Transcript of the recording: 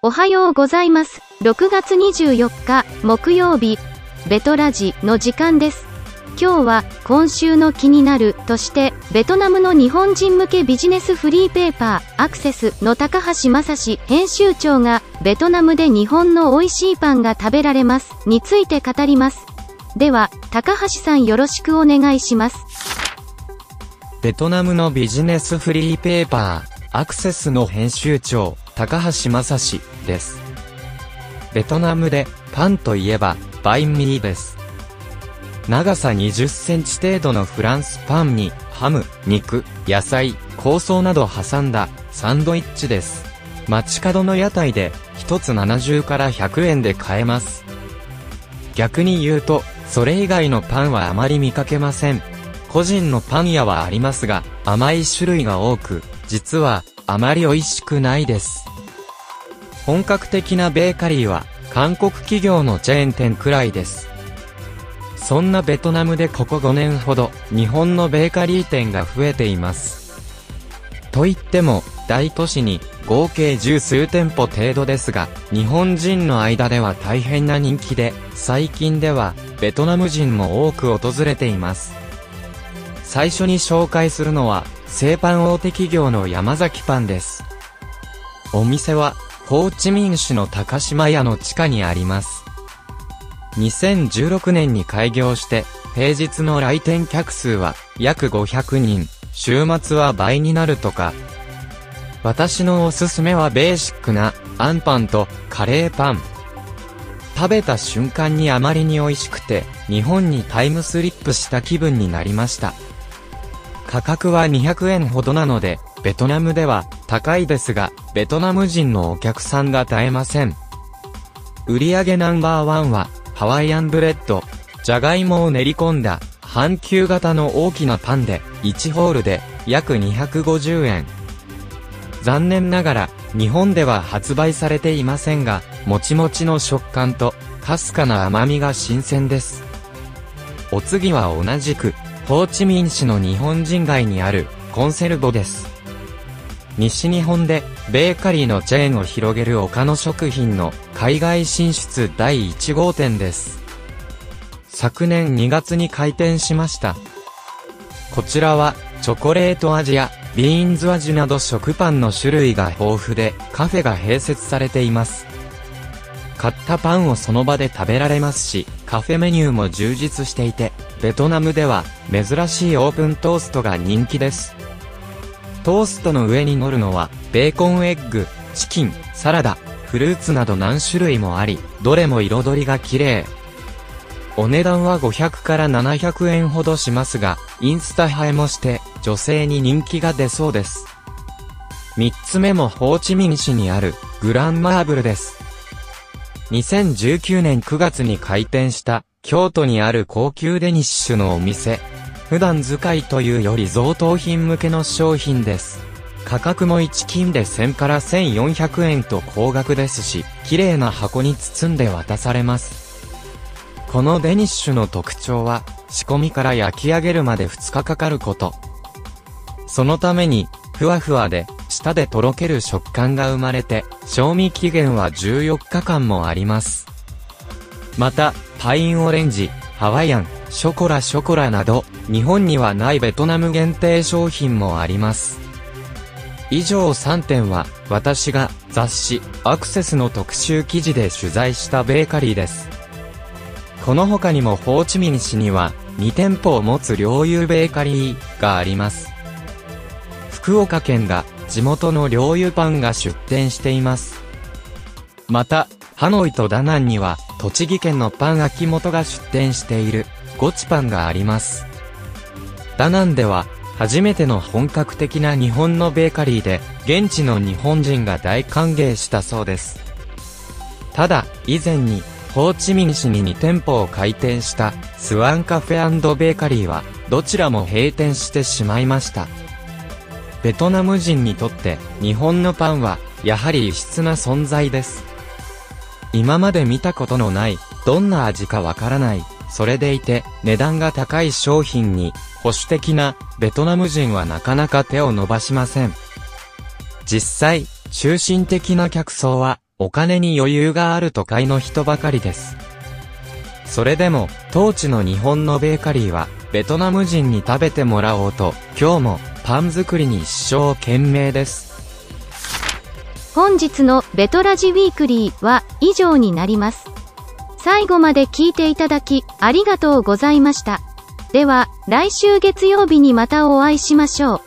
おはようございます。6月24日木曜日、ベトラジの時間です。今日は今週の気になるとして、ベトナムの日本人向けビジネスフリーペーパーアクセスの高橋正史編集長がベトナムで日本の美味しいパンが食べられますについて語ります。では、高橋さんよろしくお願いします。ベトナムのビジネスフリーペーパー、アクセスの編集長、高橋正史です。ベトナムで、パンといえば、バインミーです。長さ20センチ程度のフランスパンに、ハム、肉、野菜、香草など挟んだ、サンドイッチです。街角の屋台で、1つ70から100円で買えます。逆に言うと、それ以外のパンはあまり見かけません。個人のパン屋はありますが、甘い種類が多く、実は、あまり美味しくないです。本格的なベーカリーは、韓国企業のチェーン店くらいです。そんなベトナムでここ5年ほど、日本のベーカリー店が増えています。と言っても、大都市に合計十数店舗程度ですが、日本人の間では大変な人気で、最近では、ベトナム人も多く訪れています。最初に紹介するのは、製パン大手企業の山崎パンです。お店は、ホーチミン市の高島屋の地下にあります。2016年に開業して、平日の来店客数は約500人、週末は倍になるとか。私のおすすめはベーシックな、アンパンとカレーパン。食べた瞬間にあまりに美味しくて、日本にタイムスリップした気分になりました。価格は200円ほどなので、ベトナムでは高いですが、ベトナム人のお客さんが絶えません。売上ナンバーワンは、ハワイアンブレッド、じゃがいもを練り込んだ、半球型の大きなパンで、1ホールで、約250円。残念ながら、日本では発売されていませんが、もちもちの食感と、かすかな甘みが新鮮です。お次は同じく、ホーチミン市の日本人街にある、コンセルボです。西日本で、ベーカリーのチェーンを広げる岡野食品の海外進出第1号店です。昨年2月に開店しました。こちらは、チョコレート味やビーンズ味など食パンの種類が豊富で、カフェが併設されています。買ったパンをその場で食べられますし、カフェメニューも充実していて、ベトナムでは珍しいオープントーストが人気です。トーストの上に乗るのは、ベーコンエッグ、チキン、サラダ、フルーツなど何種類もあり、どれも彩りが綺麗。お値段は500から700円ほどしますが、インスタ映えもして、女性に人気が出そうです。3つ目もホーチミン市にある、グランマーブルです。2019年9月に開店した、京都にある高級デニッシュのお店。普段使いというより贈答品向けの商品です。価格も1金で1000から1400円と高額ですし、綺麗な箱に包んで渡されます。このデニッシュの特徴は、仕込みから焼き上げるまで2日かかること。そのために、ふわふわで、舌でとろける食感が生まれて、賞味期限は14日間もあります。また、パインオレンジ、ハワイアン、ショコラショコラなど、日本にはないベトナム限定商品もあります。以上3点は、私が雑誌、アクセスの特集記事で取材したベーカリーです。この他にもホーチミン市には、2店舗を持つ領有ベーカリーがあります。福岡県が地元の領有パンが出店しています。また、ハノイとダナンには、栃木県のパン秋元が出店している、ゴチパンがあります。ダナンでは、初めての本格的な日本のベーカリーで、現地の日本人が大歓迎したそうです。ただ、以前に、ホーチミン市に2店舗を開店した、スワンカフェベーカリーは、どちらも閉店してしまいました。ベトナム人にとって、日本のパンは、やはり異質な存在です。今まで見たことのない、どんな味かわからない、それでいて、値段が高い商品に、保守的な、ベトナム人はなかなか手を伸ばしません。実際、中心的な客層は、お金に余裕がある都会の人ばかりです。それでも、当地の日本のベーカリーは、ベトナム人に食べてもらおうと、今日もパン作りに一生懸命です。本日のベトラジウィークリーは以上になります。最後まで聞いていただき、ありがとうございました。では、来週月曜日にまたお会いしましょう。